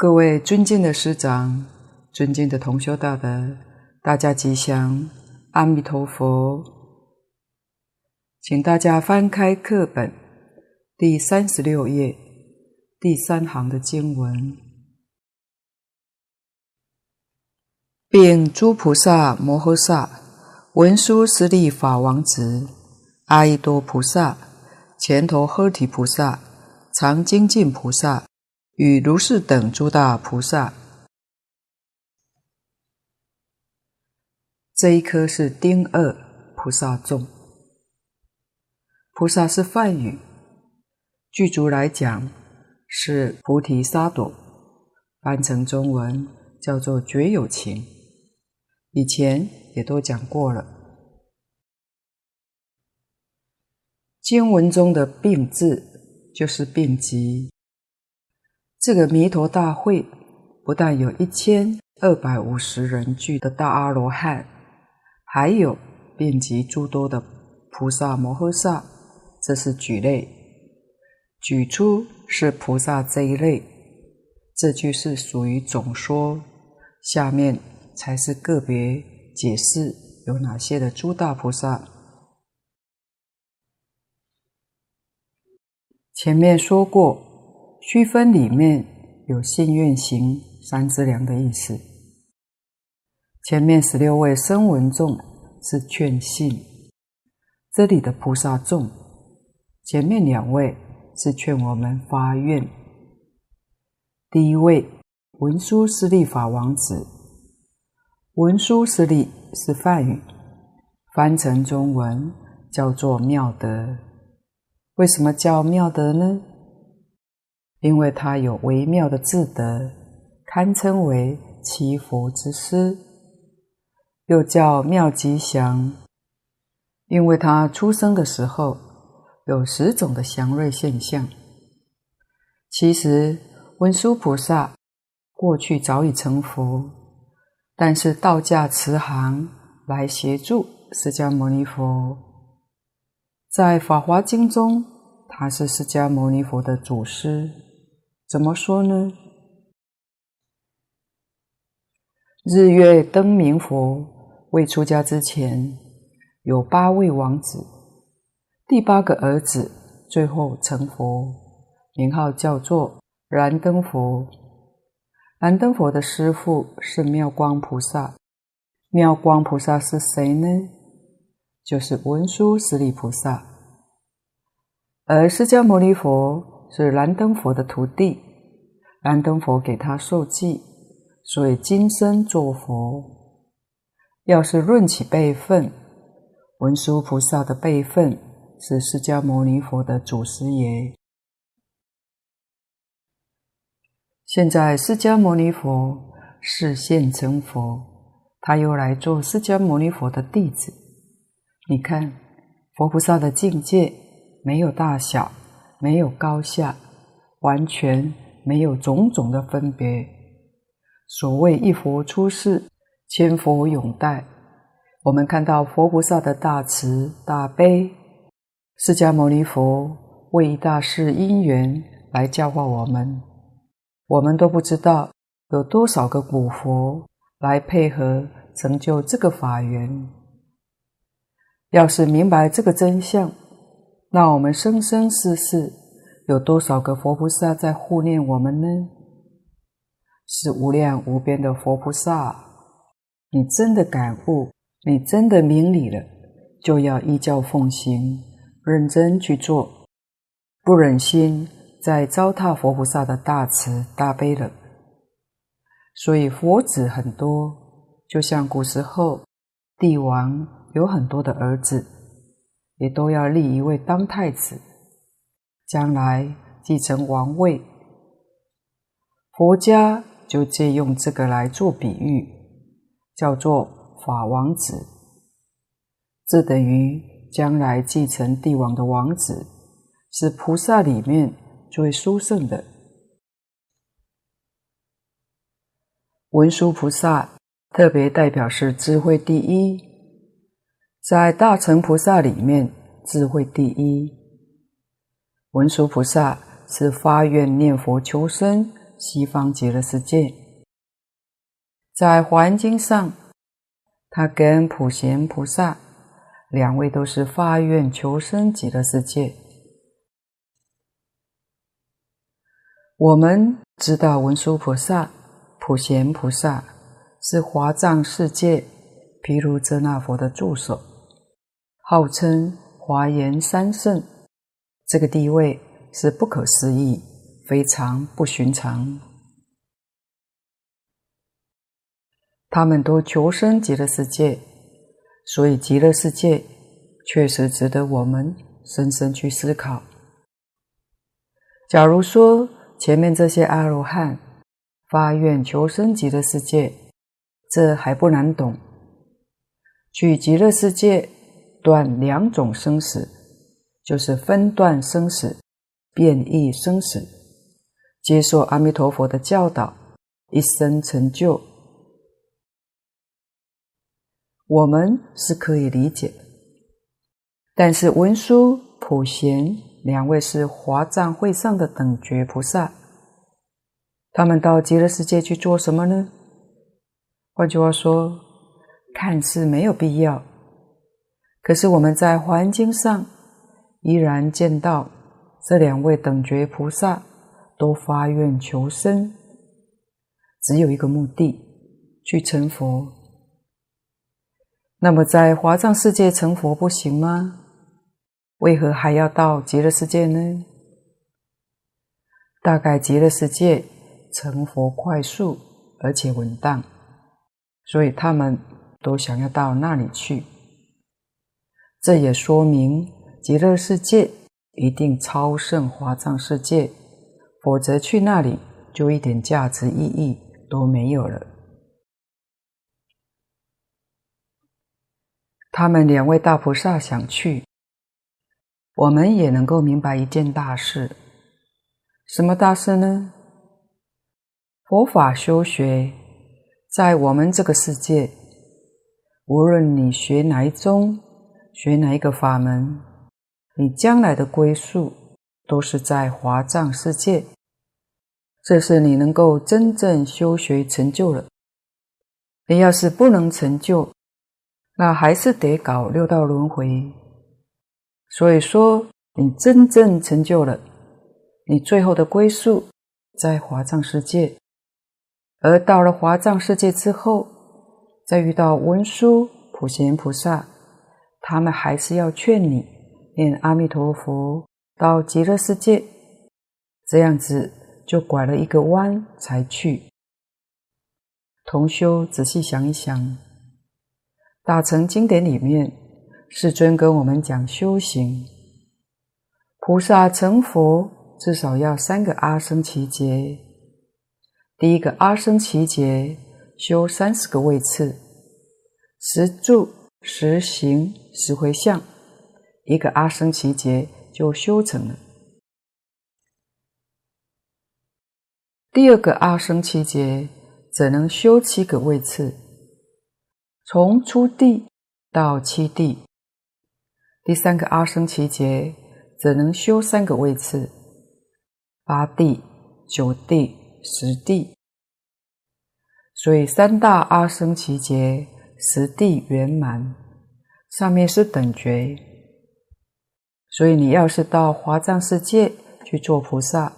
各位尊敬的师长、尊敬的同修大德，大家吉祥，阿弥陀佛！请大家翻开课本第三十六页第三行的经文，并诸菩萨摩诃萨、文殊师利法王子、阿逸多菩萨、前头诃提菩萨、常精进菩萨。与如是等诸大菩萨，这一颗是丁二菩萨众。菩萨是梵语，具足来讲是菩提萨埵，翻成中文叫做觉有情。以前也都讲过了。经文中的“病”字就是病疾。这个弥陀大会不但有一千二百五十人聚的大阿罗汉，还有遍及诸多的菩萨摩诃萨，这是举类。举出是菩萨这一类，这句是属于总说，下面才是个别解释有哪些的诸大菩萨。前面说过。须分里面有信愿行三资粮的意思。前面十六位声闻众是劝信，这里的菩萨众，前面两位是劝我们发愿。第一位文殊师利法王子，文殊师利是梵语，翻成中文叫做妙德。为什么叫妙德呢？因为他有微妙的智德，堪称为七佛之师，又叫妙吉祥。因为他出生的时候有十种的祥瑞现象。其实文殊菩萨过去早已成佛，但是道驾慈航来协助释迦牟尼佛。在《法华经》中，他是释迦牟尼佛的祖师。怎么说呢？日月灯明佛未出家之前，有八位王子，第八个儿子最后成佛，名号叫做燃灯佛。燃灯佛的师父是妙光菩萨，妙光菩萨是谁呢？就是文殊师利菩萨，而释迦牟尼佛。是燃灯佛的徒弟，燃灯佛给他受记，所以今生做佛。要是论起辈分，文殊菩萨的辈分是释迦牟尼佛的祖师爷。现在释迦牟尼佛示现成佛，他又来做释迦牟尼佛的弟子。你看，佛菩萨的境界没有大小。没有高下，完全没有种种的分别。所谓一佛出世，千佛永代。我们看到佛菩萨的大慈大悲，释迦牟尼佛为一大事因缘来教化我们，我们都不知道有多少个古佛来配合成就这个法缘。要是明白这个真相，那我们生生世世有多少个佛菩萨在护念我们呢？是无量无边的佛菩萨。你真的感悟，你真的明理了，就要依教奉行，认真去做，不忍心再糟蹋佛菩萨的大慈大悲了。所以佛子很多，就像古时候帝王有很多的儿子。也都要立一位当太子，将来继承王位。佛家就借用这个来做比喻，叫做法王子。这等于将来继承帝王的王子，是菩萨里面最殊胜的。文殊菩萨特别代表是智慧第一。在大乘菩萨里面，智慧第一。文殊菩萨是发愿念佛求生，西方极乐世界。在《华严经》上，他跟普贤菩萨两位都是发愿求生极乐世界。我们知道文殊菩萨、普贤菩萨是华藏世界毗卢遮那佛的助手，号称华严三圣，这个地位是不可思议，非常不寻常。他们都求生极乐世界，所以极乐世界确实值得我们深深去思考。假如说前面这些阿罗汉发愿求生极乐世界，这还不难懂。去极乐世界断两种生死，就是分段生死、变异生死，接受阿弥陀佛的教导，一生成就。我们是可以理解，但是文殊、普贤两位是华藏会上的等觉菩萨，他们到极乐世界去做什么呢？换句话说，看似没有必要，可是我们在《华严经》上依然见到这两位等觉菩萨都发愿求生，只有一个目的，去成佛。那么，在华藏世界成佛不行吗？为何还要到极乐世界呢？大概极乐世界成佛快速而且稳当，所以他们都想要到那里去。这也说明极乐世界一定超胜华藏世界，否则去那里就一点价值意义都没有了。他们两位大菩萨想去，我们也能够明白一件大事。什么大事呢？佛法修学，在我们这个世界，无论你学哪一宗，学哪一个法门，你将来的归宿都是在华藏世界。这是你能够真正修学成就了。你要是不能成就，那还是得搞六道轮回，所以说你真正成就了，你最后的归宿在华藏世界，而到了华藏世界之后，再遇到文殊、普贤菩萨，他们还是要劝你念阿弥陀佛到极乐世界，这样子就拐了一个弯才去。同修仔细想一想。大乘经典里面，世尊跟我们讲修行，菩萨成佛至少要三个阿僧只劫。第一个阿僧只劫修三十个位次，十住、十行、十回向，一个阿僧只劫就修成了。第二个阿僧只劫只能修七个位次。从初地到七地，第三个阿僧只劫只能修三个位次：八地、九地、十地。所以三大阿僧祇劫，十地圆满，上面是等觉。所以你要是到华藏世界去做菩萨，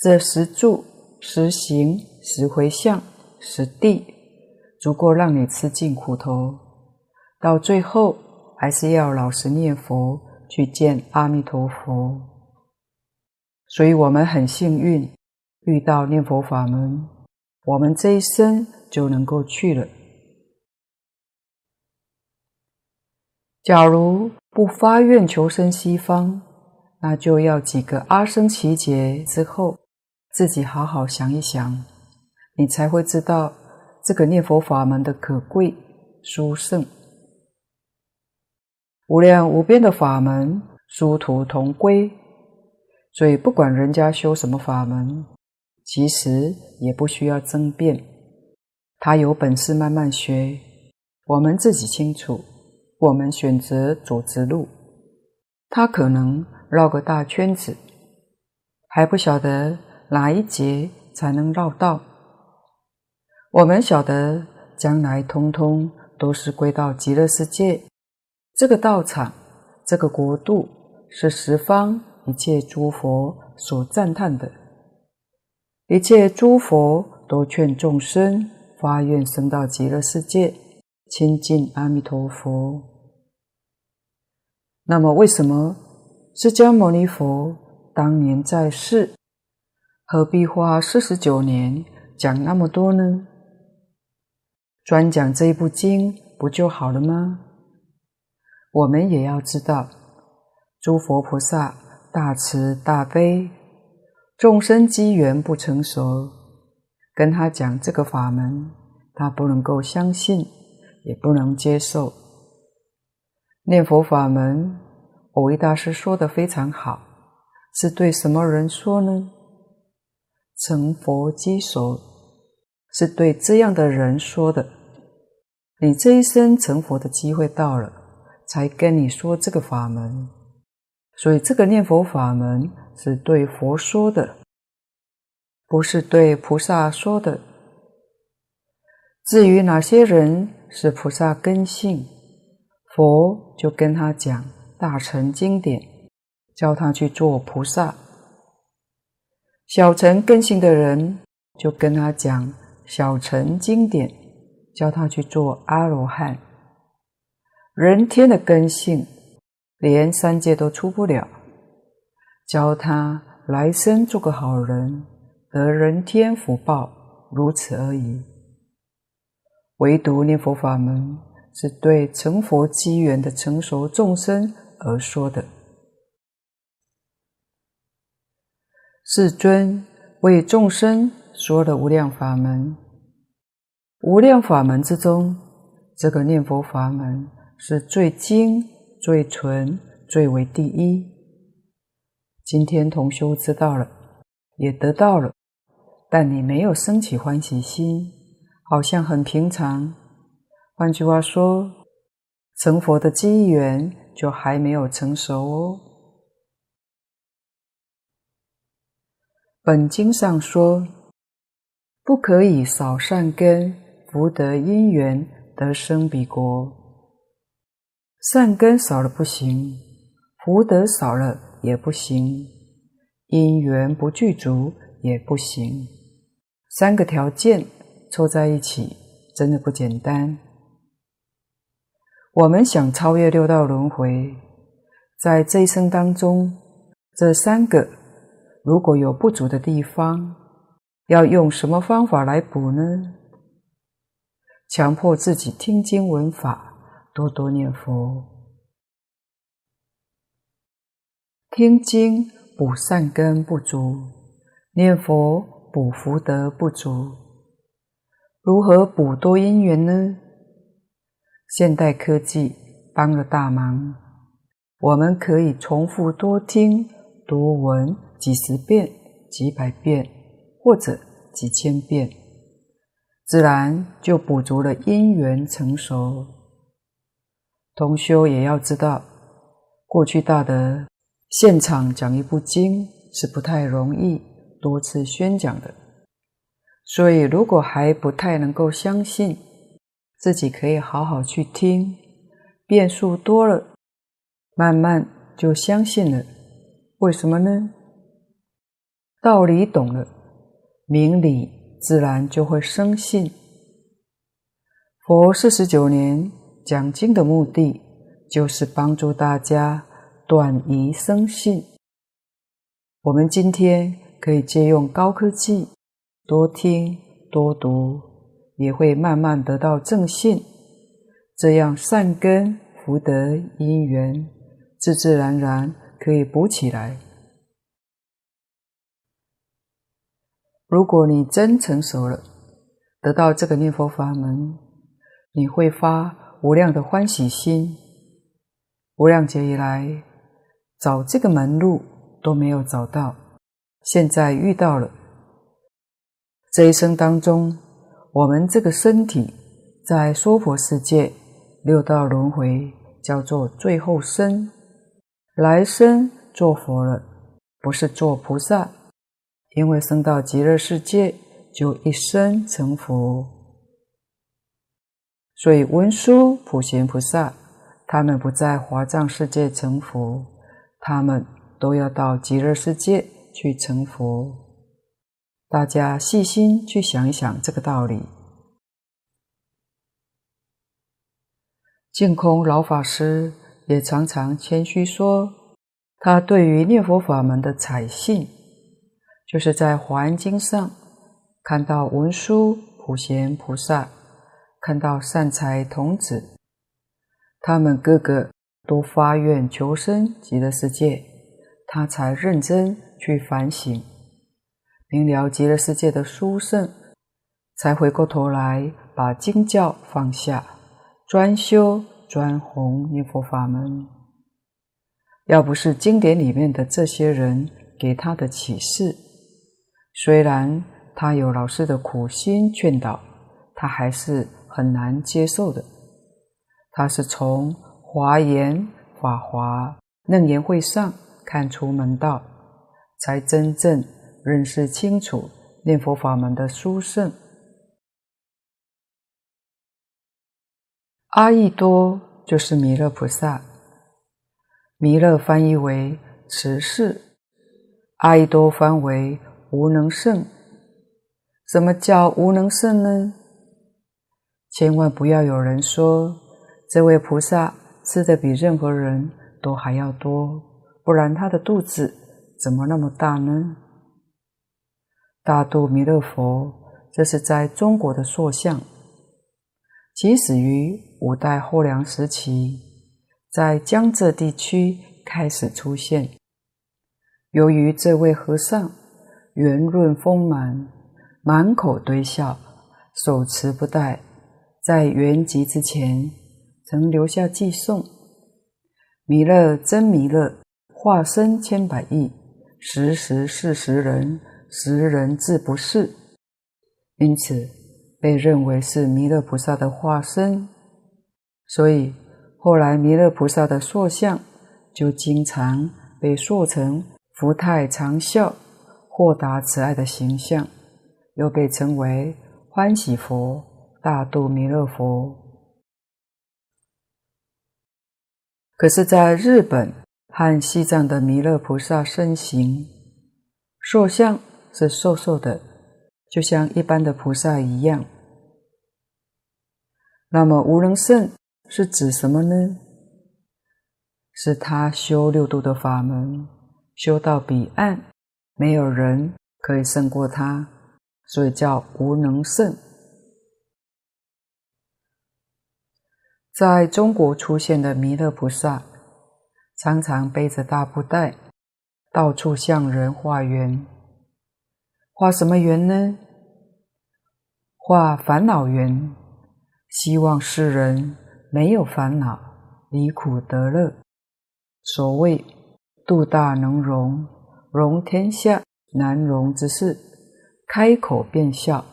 这十住、十行、十回向、十地。足够让你吃尽苦头，到最后还是要老实念佛，去见阿弥陀佛。所以我们很幸运遇到念佛法门，我们这一生就能够去了。假如不发愿求生西方，那就要几个阿僧只劫之后，自己好好想一想，你才会知道。这个念佛法门的可贵殊胜，无量无边的法门，殊途同归。所以不管人家修什么法门，其实也不需要争辩。他有本事慢慢学，我们自己清楚。我们选择走直路，他可能绕个大圈子，还不晓得哪一节才能绕道。我们晓得，将来通通都是归到极乐世界。这个道场，这个国度，是十方一切诸佛所赞叹的。一切诸佛都劝众生发愿升到极乐世界，亲近阿弥陀佛。那么，为什么释迦牟尼佛当年在世，何必花四十九年讲那么多呢？专讲这一部经不就好了吗？我们也要知道，诸佛菩萨大慈大悲。众生机缘不成熟，跟他讲这个法门，他不能够相信，也不能接受。念佛法门，蕅益大师说的非常好，是对什么人说呢？成佛机熟，是对这样的人说的。你这一生成佛的机会到了，才跟你说这个法门。所以这个念佛法门。是对佛说的，不是对菩萨说的。至于哪些人是菩萨根性，佛就跟他讲大乘经典，教他去做菩萨；小乘根性的人，就跟他讲小乘经典，教他去做阿罗汉。人天的根性，连三界都出不了。教他来生做个好人，得人天福报，如此而已。唯独念佛法门是对成佛机缘的成熟众生而说的。世尊为众生说的无量法门，无量法门之中，这个念佛法门是最精、最纯、最为第一。今天同修知道了，也得到了，但你没有升起欢喜心，好像很平常。换句话说，成佛的机缘就还没有成熟哦。本经上说，不可以少善根，福德因缘得生彼国。善根少了不行，福德少了。也不行，因缘不具足也不行，三个条件凑在一起，真的不简单。我们想超越六道轮回，在这一生当中，这三个如果有不足的地方，要用什么方法来补呢？强迫自己听经闻法，多多念佛。听经补善根不足，念佛补福德不足，如何补多因缘呢？现代科技帮了大忙，我们可以重复多听多闻几十遍、几百遍或者几千遍，自然就补足了因缘成熟。同修也要知道，过去大德。现场讲一部经是不太容易多次宣讲的，所以如果还不太能够相信，自己可以好好去听，遍数多了，慢慢就相信了。为什么呢？道理懂了，明理自然就会生信。佛四十九年讲经的目的，就是帮助大家。短疑生信，我们今天可以借用高科技，多听多读，也会慢慢得到正信。这样善根福德因缘，自自然然可以补起来。如果你真成熟了，得到这个念佛法门，你会发无量的欢喜心。无量劫以来。找这个门路都没有找到，现在遇到了。这一生当中，我们这个身体在娑婆世界六道轮回叫做最后生，来生做佛了，不是做菩萨，因为生到极乐世界就一生成佛。所以文殊、普贤菩萨，他们不在华藏世界成佛，他们都要到极乐世界去成佛。大家细心去想一想这个道理。净空老法师也常常谦虚说，他对于念佛法门的采信，就是在《华严经》上看到文殊、普贤菩萨，看到善财童子，他们个个都发愿求生极乐世界，他才认真去反省，明了极乐世界的殊胜，才回过头来把经教放下。专修专弘念佛法门，要不是经典里面的这些人给他的启示，虽然他有老师的苦心劝导，他还是很难接受的。他是从华严、法华、楞严会上看出门道，才真正认识清楚念佛法门的殊胜。阿逸多就是弥勒菩萨，弥勒翻译为慈氏，阿逸多翻为无能胜。什么叫无能胜呢？千万不要有人说这位菩萨吃的比任何人都还要多，不然他的肚子怎么那么大呢？大肚弥勒佛，这是在中国的塑像。起始于五代后梁时期，在江浙地区开始出现。由于这位和尚圆润丰满，满口堆笑，手持布袋，在圆寂之前曾留下偈颂：“弥勒真弥勒，化身千百亿，时时是时人，时人自不是。”因此。被认为是弥勒菩萨的化身，所以后来弥勒菩萨的塑像就经常被塑成福泰长笑、豁达慈爱的形象，又被称为欢喜佛、大肚弥勒佛。可是，在日本和西藏的弥勒菩萨身形塑像是瘦瘦的，就像一般的菩萨一样。那么无能胜是指什么呢？是他修六度的法门，修到彼岸，没有人可以胜过他，所以叫无能胜。在中国出现的弥勒菩萨，常常背着大布袋，到处向人化缘。化什么缘呢？化烦恼缘。希望世人没有烦恼，离苦得乐。所谓度大能容，容天下难容之事，开口便笑，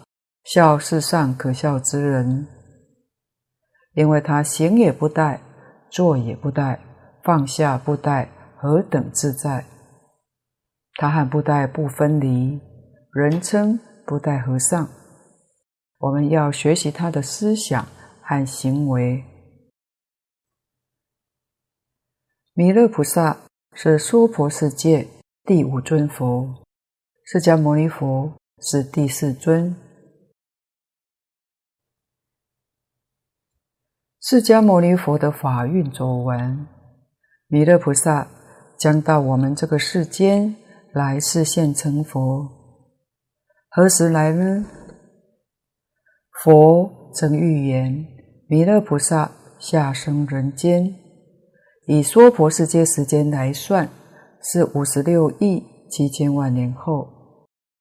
笑世上可笑之人。因为他行也不怠，坐也不怠，放下不带，何等自在！他和布袋不分离，人称布袋和尚。我们要学习他的思想和行为。弥勒菩萨是娑婆世界第五尊佛，释迦牟尼佛是第四尊。释迦牟尼佛的法运走完，弥勒菩萨将到我们这个世间来示现成佛。何时来呢？佛曾预言，弥勒菩萨下生人间，以娑婆世界时间来算，是五十六亿七千万年后。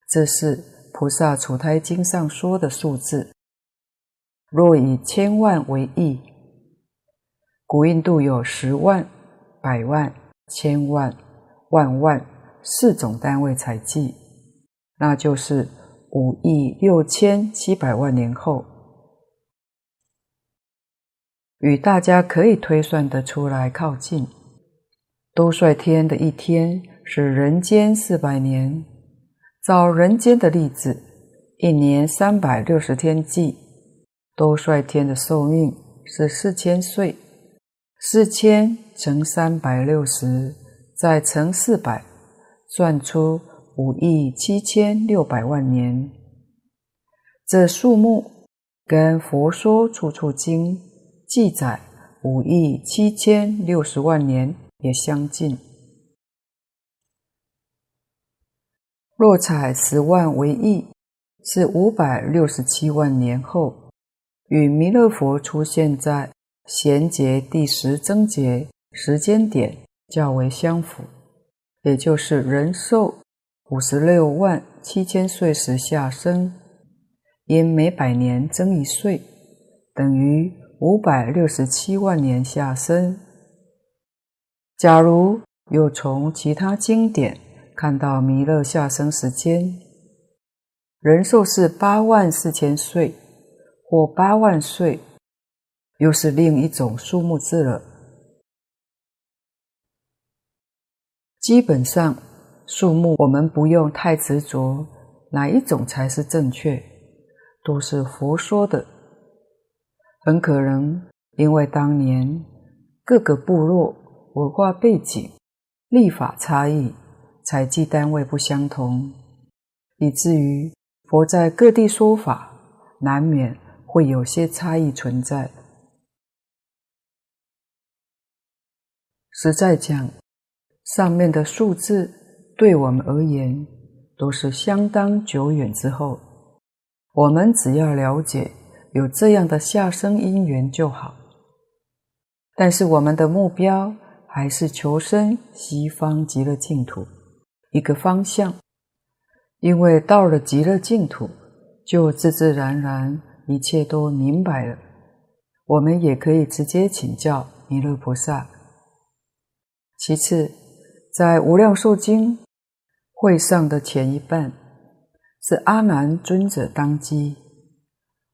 这是《菩萨处胎经》上说的数字。若以千万为亿，古印度有十万、百万、千万、万万四种单位采计，那就是。五亿六千七百万年后，与大家可以推算得出来靠近。兜率天的一天是人间四百年，照人间的例子，一年三百六十天计，兜率天的寿命是四千岁，四千乘三百六十，再乘四百，算出五亿七千六百万年。这数目跟《佛说处处经》记载五亿七千六十万年也相近。若采十万为亿，是五百六十七万年后，与弥勒佛出现在衔接第十增节时间点较为相符，也就是人寿五十六万七千岁时下生，因每百年增一岁，等于五百六十七万年下生。假如又从其他经典，看到弥勒下生时间，人寿是八万四千岁或八万岁，又是另一种数目字了。基本上，数目我们不用太执着，哪一种才是正确，都是佛说的。很可能因为当年各个部落文化背景、历法差异。采集单位不相同，以至于佛在各地说法，难免会有些差异存在。实在讲，上面的数字对我们而言都是相当久远之后，我们只要了解有这样的下生因缘就好。但是我们的目标还是求生西方极乐净土。一个方向，因为到了极乐净土，就自自然然一切都明白了。我们也可以直接请教弥勒菩萨。其次，在《无量寿经》会上的前一半是阿难尊者当机，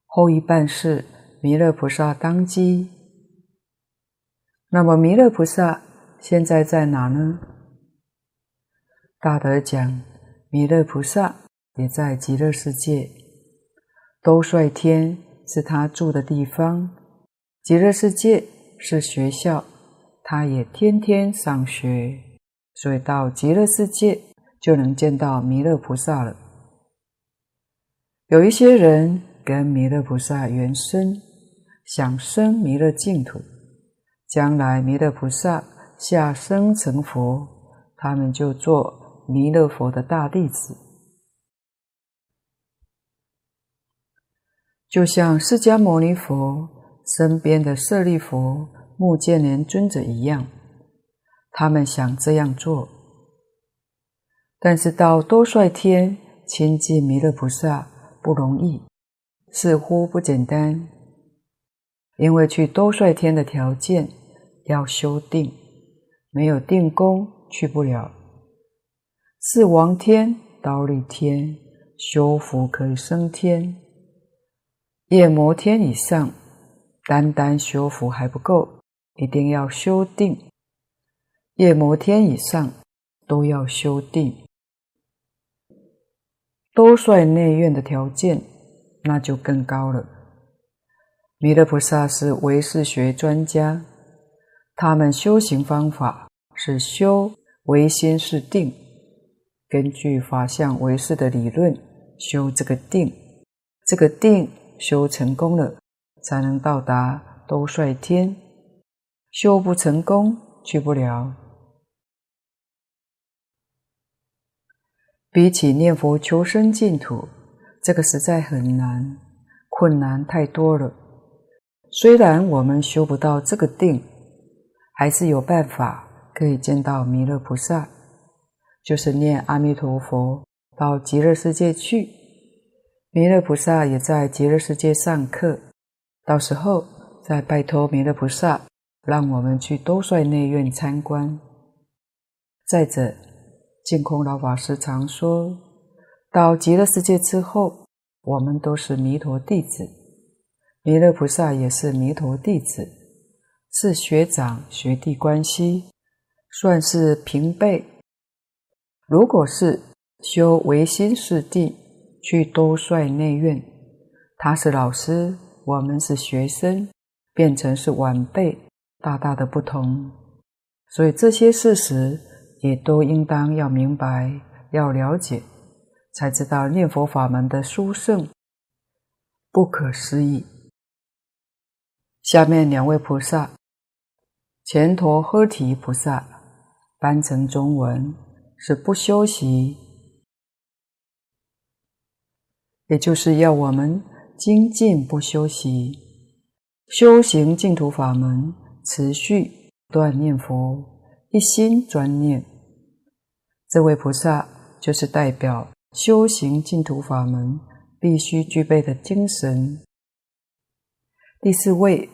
后一半是弥勒菩萨当机。那么弥勒菩萨现在在哪呢？大德讲，弥勒菩萨也在极乐世界，兜率天是他住的地方，极乐世界是学校，他也天天上学，所以到极乐世界就能见到弥勒菩萨了。有一些人跟弥勒菩萨缘深，想生弥勒净土，将来弥勒菩萨下生成佛，他们就做。弥勒佛的大弟子，就像释迦牟尼佛身边的舍利佛、目犍连尊者一样，他们想这样做，但是到兜率天亲近弥勒菩萨不容易，似乎不简单，因为去兜率天的条件要修定，没有定功去不了。是王天、刀利天修福可以升天，夜摩天以上，单单修福还不够，一定要修定。夜摩天以上都要修定。兜率内院的条件那就更高了。弥勒菩萨是唯识学专家，他们修行方法是修唯心是定。根据法相唯识的理论修这个定，这个定修成功了，才能到达兜率天；修不成功，去不了。比起念佛求生净土，这个实在很难，困难太多了。虽然我们修不到这个定，还是有办法可以见到弥勒菩萨。就是念阿弥陀佛到极乐世界去，弥勒菩萨也在极乐世界上课，到时候再拜托弥勒菩萨，让我们去兜率内院参观。再者，净空老法师常说，到极乐世界之后，我们都是弥陀弟子，弥勒菩萨也是弥陀弟子，是学长学弟关系，算是平辈。如果是修唯心四谛，去兜率内院。他是老师，我们是学生，变成是晚辈，大大的不同。所以这些事实也都应当要明白，要了解，才知道念佛法门的殊胜，不可思议。下面两位菩萨，干陀诃提菩萨，翻成中文是不修习，也就是要我们。精进不修习，修行净土法门，持续断念佛，一心专念。这位菩萨就是代表修行净土法门必须具备的精神。第四位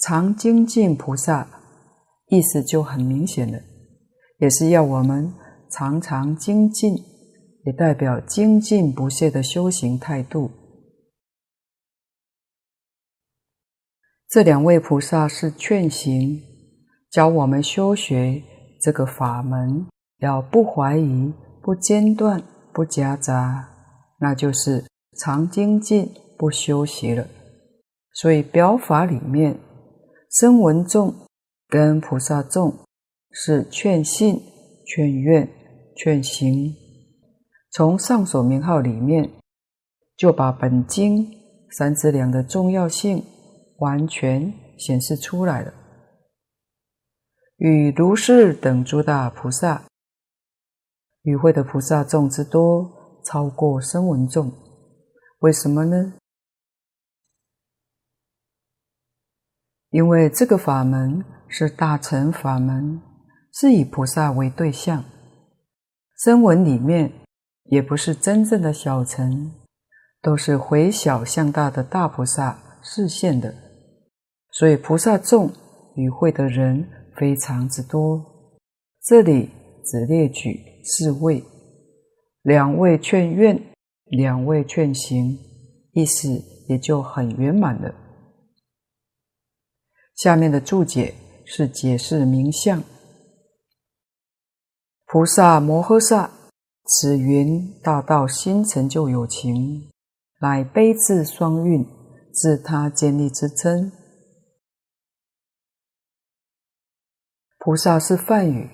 常精进菩萨，意思就很明显了，也是要我们常常精进，也代表精进不懈的修行态度。这两位菩萨是劝行，教我们修学这个法门，要不怀疑、不间断、不夹杂，那就是常精进不休息了。所以表法里面，声闻众跟菩萨众是劝信、劝愿、劝行。从上所名号里面，就把本经三资粮的重要性。完全显示出来了。与如是等诸大菩萨，与会的菩萨众之多，超过声闻众。为什么呢？因为这个法门是大乘法门，是以菩萨为对象。声闻里面也不是真正的小乘，都是回小向大的大菩萨示现的。所以菩萨众与会的人非常之多，这里只列举四位，两位劝愿，两位劝行，意思也就很圆满了。下面的注解是解释名相：菩萨摩诃萨，此云大道心成就有情，乃悲智双运，自他建立之称。菩萨是梵语，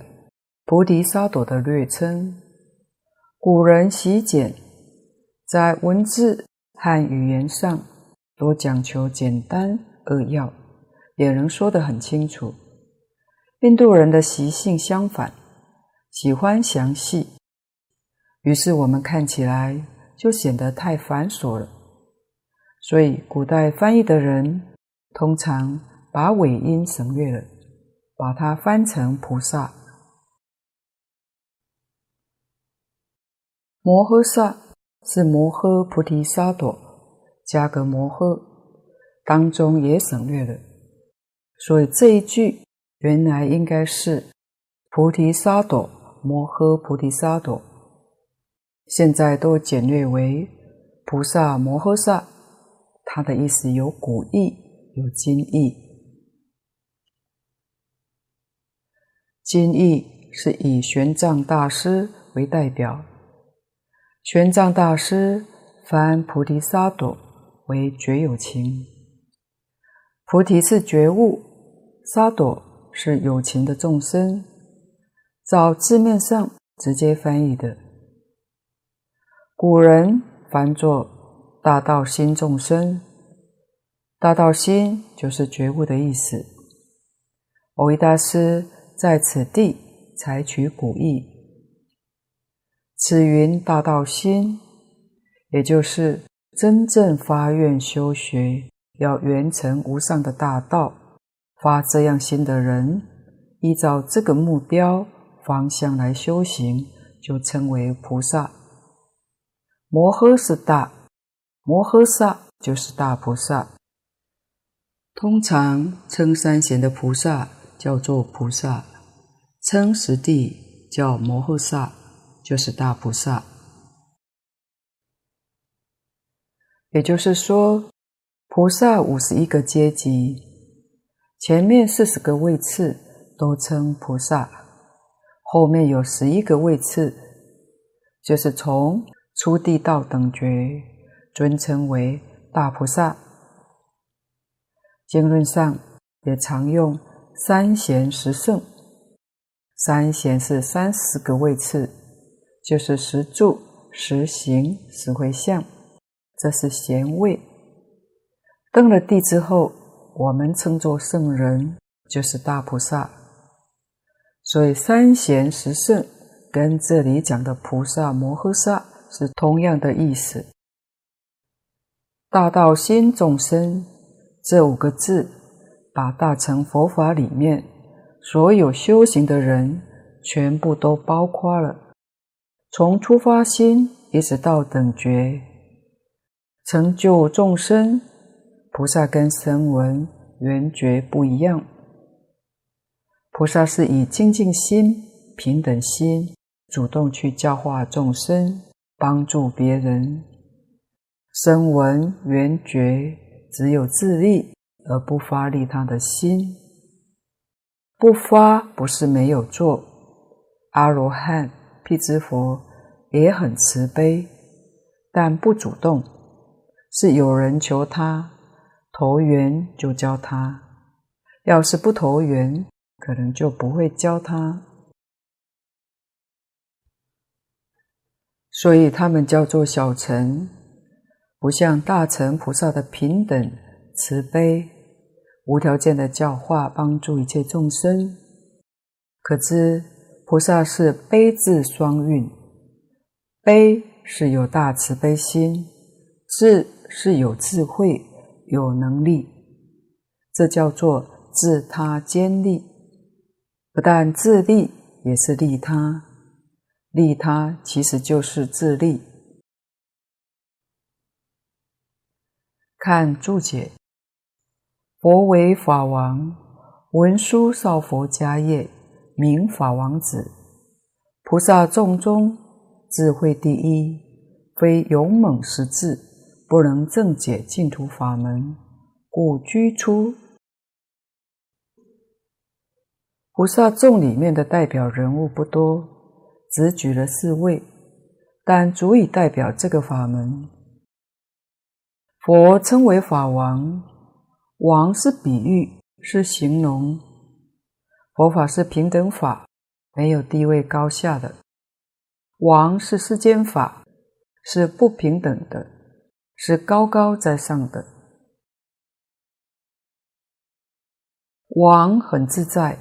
菩提萨埵的略称。古人习简，在文字和语言上都讲求简单扼要，也能说得很清楚。印度人的习性相反，喜欢详细，于是我们看起来就显得太繁琐了。所以，古代翻译的人通常把尾音省略了。把它翻成菩萨，摩诃萨是摩诃菩提萨埵，加个摩诃，当中也省略了，所以这一句原来应该是菩提萨埵摩诃菩提萨埵，现在都简略为菩萨摩诃萨，它的意思有古意，有今意。今义是以玄奘大师为代表，玄奘大师翻菩提萨埵为觉有情，菩提是觉悟，萨埵是有情的众生，照字面上直接翻译的。古人翻作大道心众生，大道心就是觉悟的意思。蕅益大师。在此地采取古意，此云大道心，也就是真正发愿修学，要圆成无上的大道，发这样心的人，依照这个目标方向来修行，就称为菩萨。摩诃是大，摩诃萨就是大菩萨。通常称三贤的菩萨。叫做菩萨，称十地叫摩诃萨，就是大菩萨。也就是说，菩萨五十一个阶级，前面四十个位次都称菩萨，后面有十一个位次，就是从初地到等觉，尊称为大菩萨。经论上也常用三贤十圣，三贤是三十个位次，就是十住、十行、十回向，这是贤位。登了地之后，我们称作圣人，就是大菩萨。所以三贤十圣跟这里讲的菩萨摩诃萨是同样的意思。大道心众生这五个字，把大乘佛法里面所有修行的人全部都包括了，从初发心一直到等觉，成就众生。菩萨跟声闻缘觉不一样。菩萨是以清净心、平等心，主动去教化众生，帮助别人。声闻缘觉只有自利而不发利他的心，不发不是没有做。阿罗汉、辟支佛也很慈悲，但不主动，是有人求他投缘就教他，要是不投缘。可能就不会教他，所以他们叫做小乘，不像大乘菩萨的平等慈悲，无条件的教化帮助一切众生。可知菩萨是悲智双运，悲是有大慈悲心，智是有智慧有能力，这叫做自他兼利。不但自利，也是利他。利他其实就是自利。看注解：佛为法王，文殊少佛迦叶，名法王子。菩萨众中智慧第一，非勇猛识字，不能正解净土法门，故居出。菩萨众里面的代表人物不多，只举了四位，但足以代表这个法门。佛称为法王，王是比喻，是形容。佛法是平等法，没有地位高下的。王是世间法，是不平等的，是高高在上的。王很自在。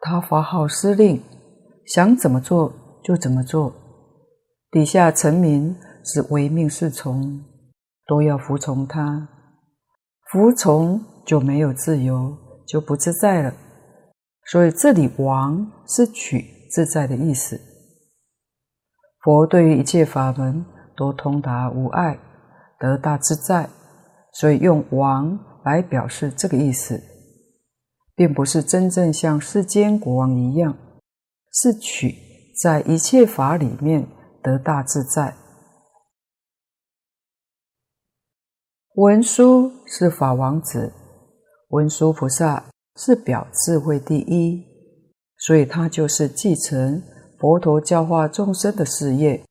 他发号施令，想怎么做就怎么做，底下臣民是唯命是从，都要服从他。服从就没有自由，就不自在了。所以这里“王”是取自在的意思。佛对于一切法门都通达无碍，得大自在，所以用“王”来表示这个意思。并不是真正像世间国王一样，是取在一切法里面得大自在。文殊是法王子，文殊菩萨是表智慧第一，所以他就是继承佛陀教化众生的事业，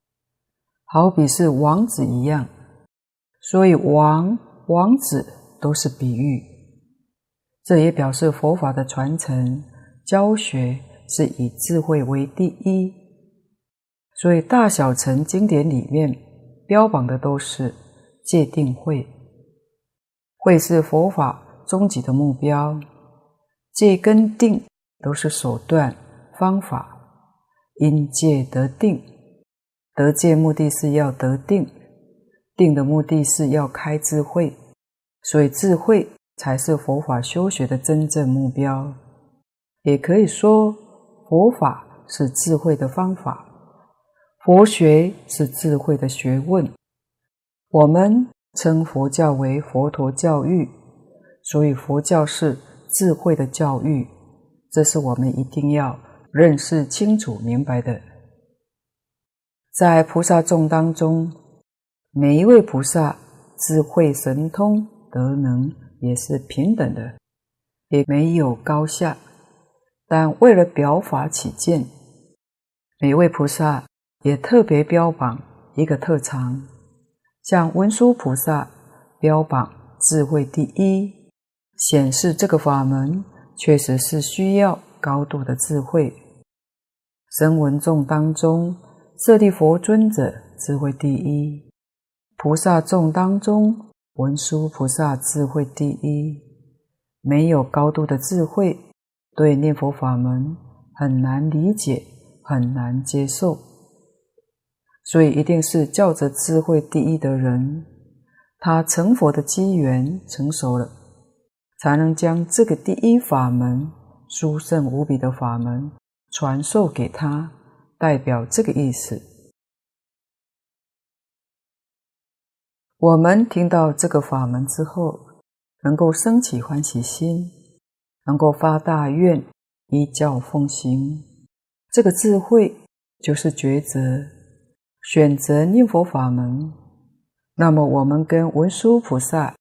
好比是王子一样。所以王、王子都是比喻。这也表示佛法的传承教学是以智慧为第一，所以大小乘经典里面标榜的都是戒定慧，会是佛法终极的目标，戒跟定都是手段方法，因戒得定，得戒目的是要得定，定的目的是要开智慧，所以智慧。才是佛法修学的真正目标，也可以说，佛法是智慧的方法，佛学是智慧的学问。我们称佛教为佛陀教育，所以佛教是智慧的教育，这是我们一定要认识清楚明白的。在菩萨众当中，每一位菩萨智慧神通德能。也是平等的，也没有高下。但为了表法起见，每位菩萨也特别标榜一个特长，像文殊菩萨标榜智慧第一，显示这个法门确实是需要高度的智慧。声闻众当中，舍利佛尊者智慧第一；菩萨众当中，文殊菩萨智慧第一。没有高度的智慧，对念佛法门很难理解，很难接受。所以，一定是较着智慧第一的人，他成佛的机缘成熟了，才能将这个第一法门、殊胜无比的法门传授给他，代表这个意思。我们听到这个法门之后，能够升起欢喜心，能够发大愿，依教奉行，这个智慧就是抉择。选择念佛法门，那么我们跟文殊菩萨、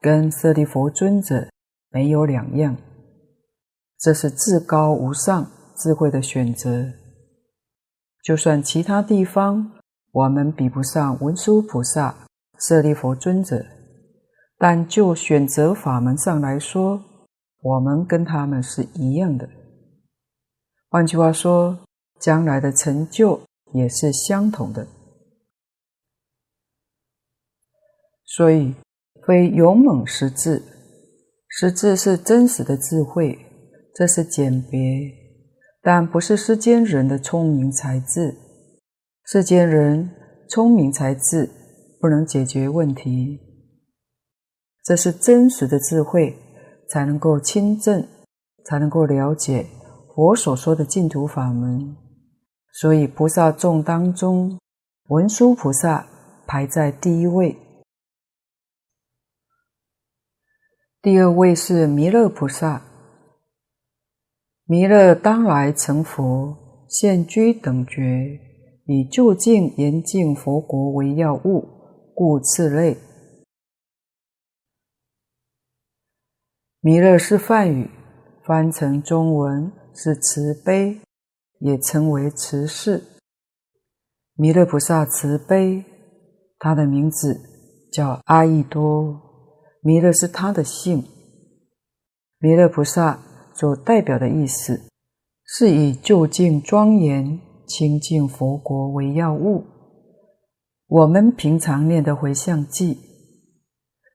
跟舍利弗尊者没有两样。这是至高无上智慧的选择。就算其他地方我们比不上文殊菩萨、舍利佛尊者，但就选择法门上来说，我们跟他们是一样的。换句话说，将来的成就。也是相同的，所以非勇猛实智，实智是真实的智慧，这是简别，但不是世间人的聪明才智。世间人聪明才智不能解决问题，这是真实的智慧，才能够亲证，才能够了解佛所说的净土法门。所以，菩萨众当中，文殊菩萨排在第一位，第二位是弥勒菩萨。弥勒当来成佛，现居等觉，以究竟严禁佛国为要务，故次类。弥勒是梵语，翻成中文是慈悲。也称为慈氏，弥勒菩萨慈悲，他的名字叫阿逸多，弥勒是他的姓。弥勒菩萨所代表的意思，是以究竟庄严、清净佛国为要务。我们平常念的回向偈，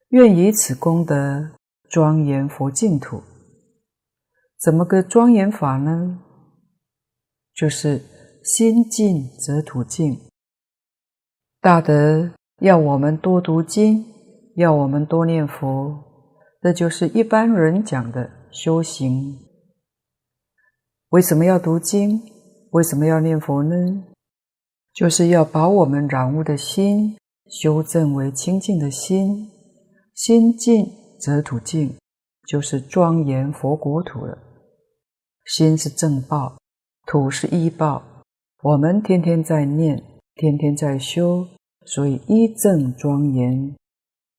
愿以此功德庄严佛净土。怎么个庄严法呢？就是心净则土净，大德要我们多读经，要我们多念佛，这就是一般人讲的修行。为什么要读经？为什么要念佛呢？就是要把我们染污的心修正为清净的心，心净则土净，就是庄严佛国土了。心是正报。土是依报，我们天天在念，天天在修，所以依正庄严。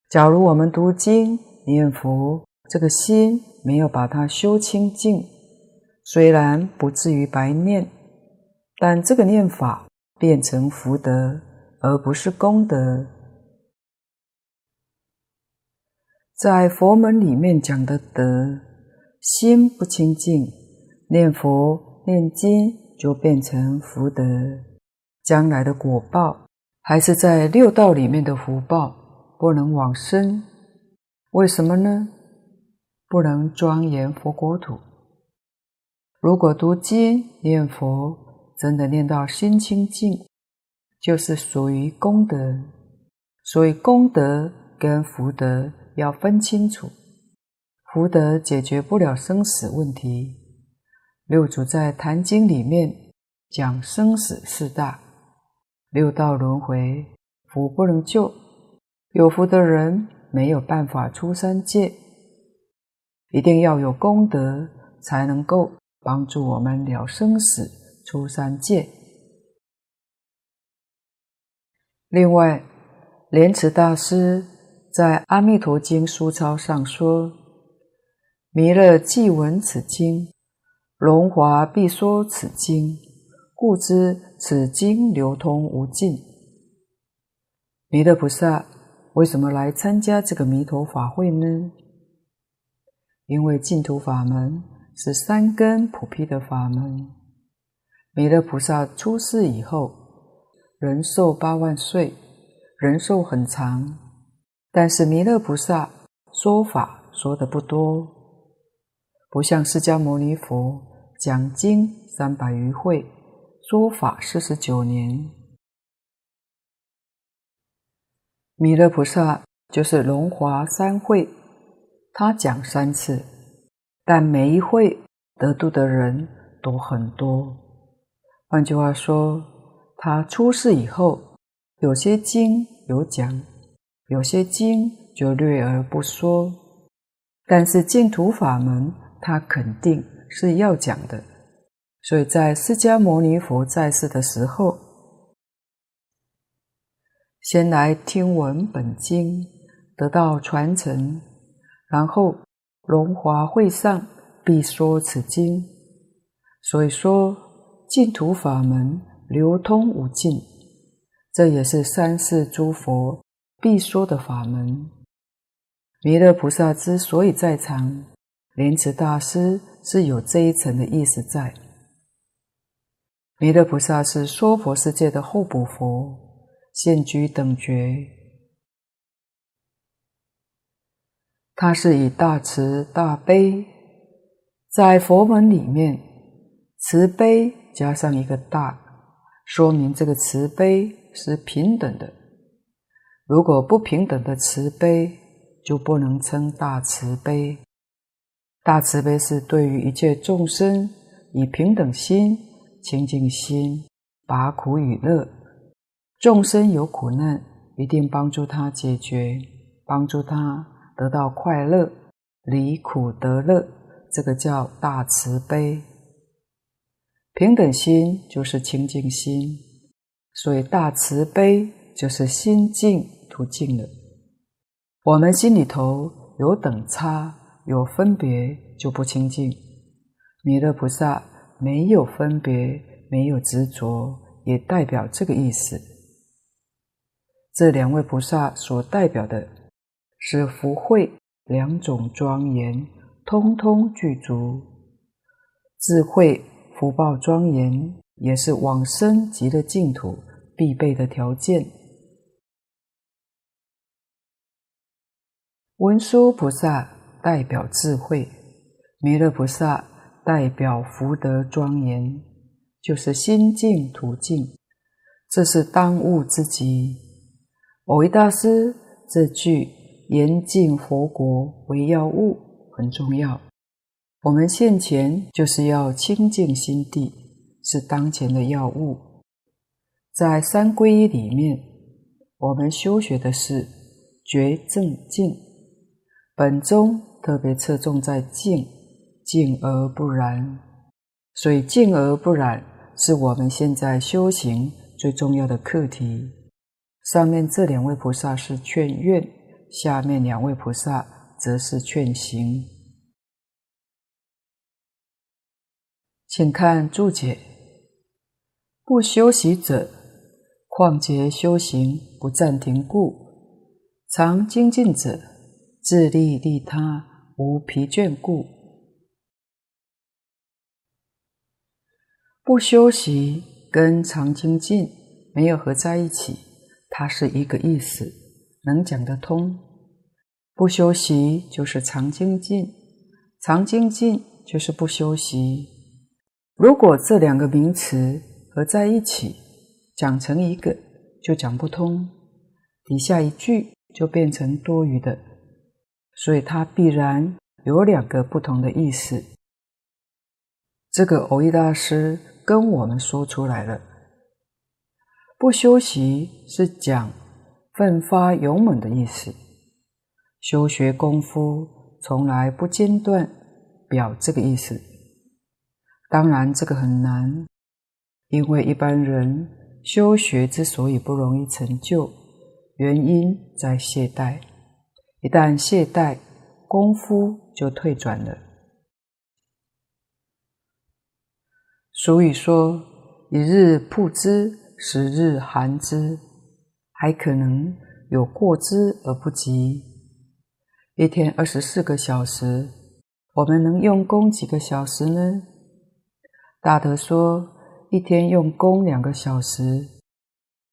假如我们读经念佛，这个心没有把它修清净，虽然不至于白念，但这个念法变成福德，而不是功德。在佛门里面讲的德，心不清净，念佛。念经就变成福德，将来的果报还是在六道里面的福报，不能往生。为什么呢？不能庄严佛国土。如果读经念佛，真的念到心清净，就是属于功德。所以功德跟福德要分清楚，福德解决不了生死问题。六祖在《坛经》里面讲生死四大，六道轮回，福不能救，有福的人没有办法出三界，一定要有功德才能够帮助我们了生死、出三界。另外，莲池大师在《阿弥陀经》书钞上说：“弥勒既闻此经。”荣华必说此经，故知此经流通无尽。弥勒菩萨为什么来参加这个弥陀法会呢？因为净土法门是三根普披的法门。弥勒菩萨出世以后，人寿八万岁，人寿很长，但是弥勒菩萨说法说的不多，不像释迦牟尼佛讲经三百余会，说法四十九年。弥勒菩萨就是龙华三会，他讲三次，但每一会得度的人都很多。换句话说，他出世以后，有些经有讲，有些经就略而不说。但是净土法门，他肯定是要讲的。所以在释迦牟尼佛在世的时候，先来听闻本经，得到传承，然后龙华会上必说此经。所以说。净土法门流通无尽，这也是三世诸佛必说的法门。弥勒菩萨之所以在场，莲池大师是有这一层的意思在。弥勒菩萨是娑婆世界的候补佛，现居等觉。他是以大慈大悲，在佛门里面慈悲。加上一个大，说明这个慈悲是平等的。如果不平等的慈悲，就不能称大慈悲。大慈悲是对于一切众生以平等心、清净心，拔苦与乐。众生有苦难，一定帮助他解决，帮助他得到快乐，离苦得乐，这个叫大慈悲。平等心就是清净心，所以大慈悲就是心净土净了。我们心里头有等差，有分别，就不清净。弥勒菩萨没有分别，没有执着，也代表这个意思。这两位菩萨所代表的是福慧两种庄严，通通具足，智慧。福报庄严，也是往生极乐净土必备的条件。文殊菩萨代表智慧，弥勒菩萨代表福德庄严，就是心净土净，这是当务之急。蕅益大师这句“严净佛国为要务”很重要。我们现前就是要清净心地，是当前的要务。在三皈依里面，我们修学的是觉正净，本宗特别侧重在净，净而不染。所以净而不染是我们现在修行最重要的课题。上面这两位菩萨是劝愿，下面两位菩萨则是劝行。请看注解：不修习者，况竭修行不暂停故；常精进者，自利利他无疲倦故。不休息跟常精进没有合在一起，它是一个意思，能讲得通。不休息就是常精进，常精进就是不休息。如果这两个名词合在一起讲成一个，就讲不通，底下一句就变成多余的，所以它必然有两个不同的意思。这个欧益大师跟我们说出来了，不休息是讲奋发勇猛的意思，修学功夫从来不间断，表这个意思。当然，这个很难，因为一般人修学之所以不容易成就，原因在懈怠。一旦懈怠，功夫就退转了。俗语说：“一日曝之，十日寒之，还可能有过之而不及。一天二十四个小时，我们能用功几个小时呢？大德说，一天用功两个小时，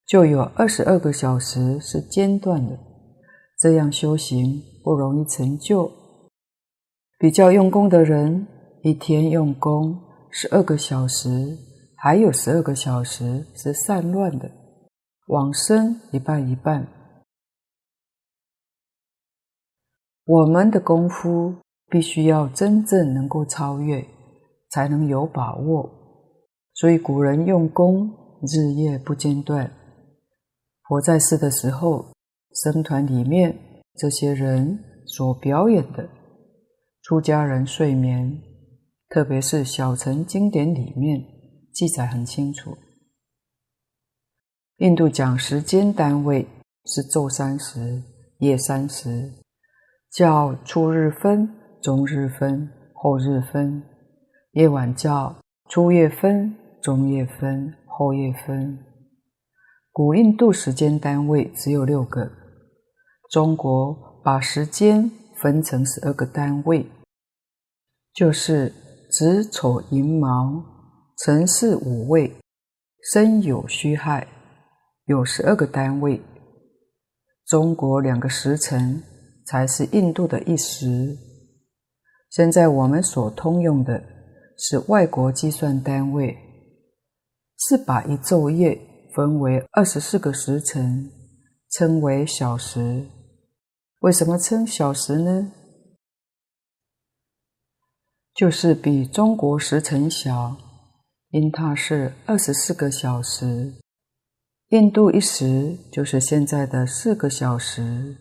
就有二十二个小时是间断的。这样修行不容易成就。比较用功的人，一天用功十二个小时，还有十二个小时是散乱的，往生一半一半。我们的功夫。必须要真正能够超越，才能有把握。所以古人用功日夜不间断。佛在世的时候，僧团里面这些人所表演的，出家人睡眠，特别是小乘经典里面记载很清楚。印度讲时间单位是昼三时、夜三时，叫初日分。中日分，后日分，夜晚叫初夜分，中夜分，后夜分。古印度时间单位只有六个，中国把时间分成十二个单位，就是子丑寅卯辰巳午未申酉戌亥，有十二个单位。中国两个时辰才是印度的一时。现在我们所通用的是外国计算单位，是把一昼夜分为二十四个时辰，称为小时。为什么称小时呢？就是比中国时辰小，因它是二十四个小时。印度一时就是现在的四个小时。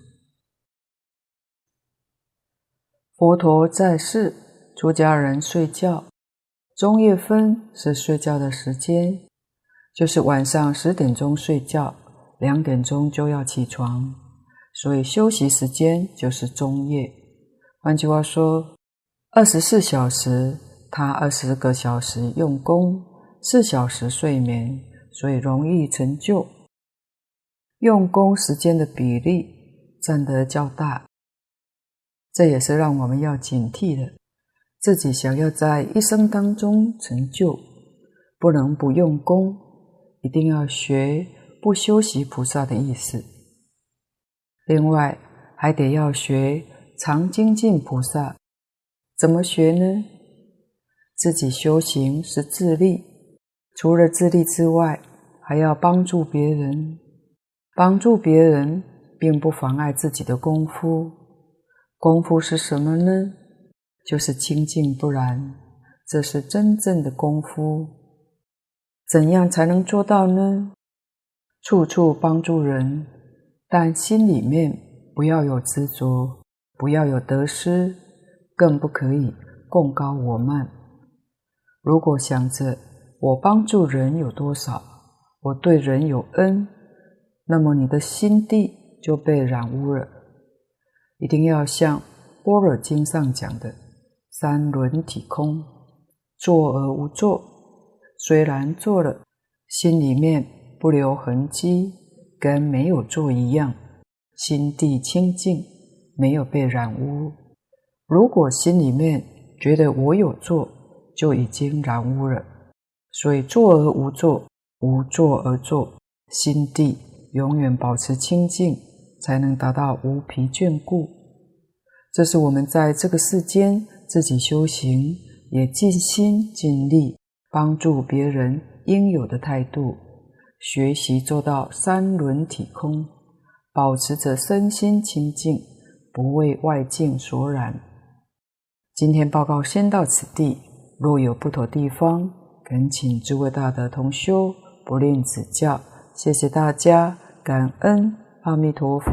佛陀在世，出家人睡觉，中夜分是睡觉的时间，就是晚上十点钟睡觉，两点钟就要起床，所以休息时间就是中夜。换句话说，二十四小时，他二十个小时用功，四小时睡眠，所以容易成就。用功时间的比例占得较大。这也是让我们要警惕的。自己想要在一生当中成就，不能不用功，一定要学不修习菩萨的意思。另外，还得要学常精进菩萨。怎么学呢？自己修行是自利，除了自利之外，还要帮助别人。帮助别人，并不妨碍自己的功夫。功夫是什么呢？就是清净不染，这是真正的功夫。怎样才能做到呢？处处帮助人，但心里面不要有执着，不要有得失，更不可以贡高我慢。如果想着我帮助人有多少，我对人有恩，那么你的心地就被染污了。一定要像《般若经》上讲的“三轮体空”，坐而无作。虽然做了，心里面不留痕迹，跟没有做一样，心地清净，没有被染污。如果心里面觉得我有做，就已经染污了。所以做而无做，无作而作，心地永远保持清净。才能达到无疲倦故，这是我们在这个世间自己修行，也尽心尽力帮助别人应有的态度，学习做到三轮体空，保持着身心清净，不为外境所染。今天报告先到此地，若有不妥地方，恳请诸位大德同修不吝指教，谢谢大家，感恩。阿弥陀佛。